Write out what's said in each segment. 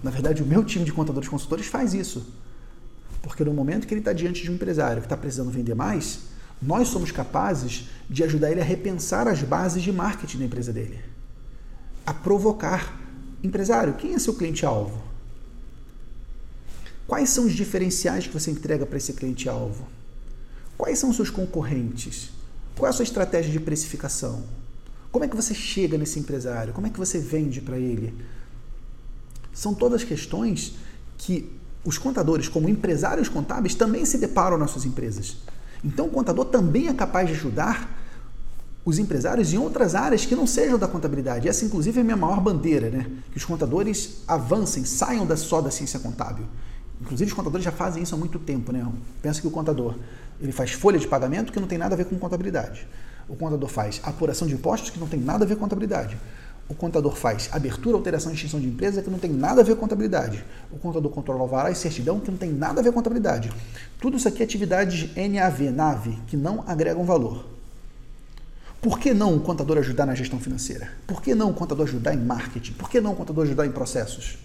Na verdade, o meu time de contadores consultores faz isso. Porque no momento que ele está diante de um empresário que está precisando vender mais, nós somos capazes de ajudar ele a repensar as bases de marketing da empresa dele. A provocar. Empresário, quem é seu cliente-alvo? Quais são os diferenciais que você entrega para esse cliente-alvo? Quais são os seus concorrentes? Qual é a sua estratégia de precificação? Como é que você chega nesse empresário? Como é que você vende para ele? São todas questões que os contadores, como empresários contábeis, também se deparam nas suas empresas. Então, o contador também é capaz de ajudar os empresários em outras áreas que não sejam da contabilidade. Essa, inclusive, é a minha maior bandeira, né? Que os contadores avancem, saiam da, só da ciência contábil. Inclusive, os contadores já fazem isso há muito tempo, né? Pensa que o contador ele faz folha de pagamento que não tem nada a ver com contabilidade. O contador faz apuração de impostos que não tem nada a ver com contabilidade. O contador faz abertura, alteração e extinção de empresa que não tem nada a ver com contabilidade. O contador controla alvará e certidão que não tem nada a ver com contabilidade. Tudo isso aqui é atividades NAV, NAVE, que não agregam valor. Por que não o contador ajudar na gestão financeira? Por que não o contador ajudar em marketing? Por que não o contador ajudar em processos?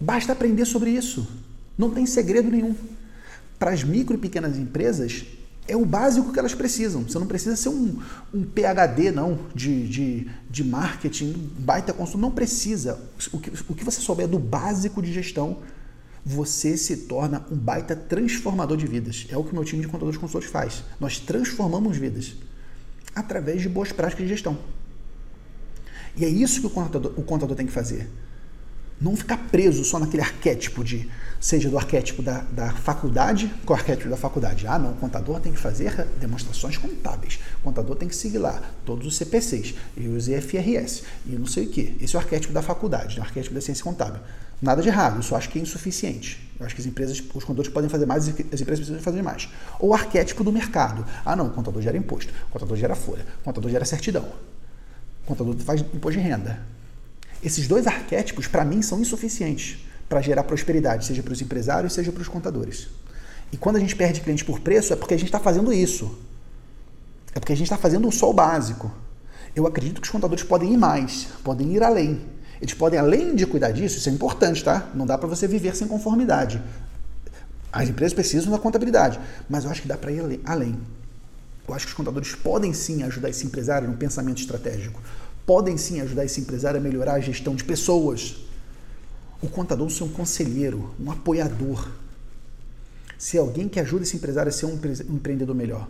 Basta aprender sobre isso. Não tem segredo nenhum. Para as micro e pequenas empresas, é o básico que elas precisam. Você não precisa ser um, um PHD, não, de, de, de marketing, baita consultor. Não precisa. O que, o que você souber do básico de gestão, você se torna um baita transformador de vidas. É o que o meu time de contadores consultores faz. Nós transformamos vidas através de boas práticas de gestão. E é isso que o contador, o contador tem que fazer. Não ficar preso só naquele arquétipo de, seja do arquétipo da, da faculdade, qual é o arquétipo da faculdade? Ah, não, o contador tem que fazer demonstrações contábeis, o contador tem que seguir lá todos os CPCs e os IFRS e não sei o que. Esse é o arquétipo da faculdade, o arquétipo da ciência contábil. Nada de errado, eu só acho que é insuficiente. Eu acho que as empresas, os contadores podem fazer mais, as empresas precisam fazer mais. Ou o arquétipo do mercado. Ah, não, o contador gera imposto, o contador gera folha, o contador gera certidão, o contador faz imposto de renda esses dois arquétipos, para mim, são insuficientes para gerar prosperidade, seja para os empresários, seja para os contadores. E quando a gente perde cliente por preço, é porque a gente está fazendo isso. É porque a gente está fazendo só o básico. Eu acredito que os contadores podem ir mais, podem ir além. Eles podem, além de cuidar disso, isso é importante, tá? Não dá para você viver sem conformidade. As empresas precisam da contabilidade, mas eu acho que dá para ir além. Eu acho que os contadores podem sim ajudar esse empresário no pensamento estratégico podem sim ajudar esse empresário a melhorar a gestão de pessoas. O contador ser um conselheiro, um apoiador. Ser alguém que ajuda esse empresário a ser um empreendedor melhor.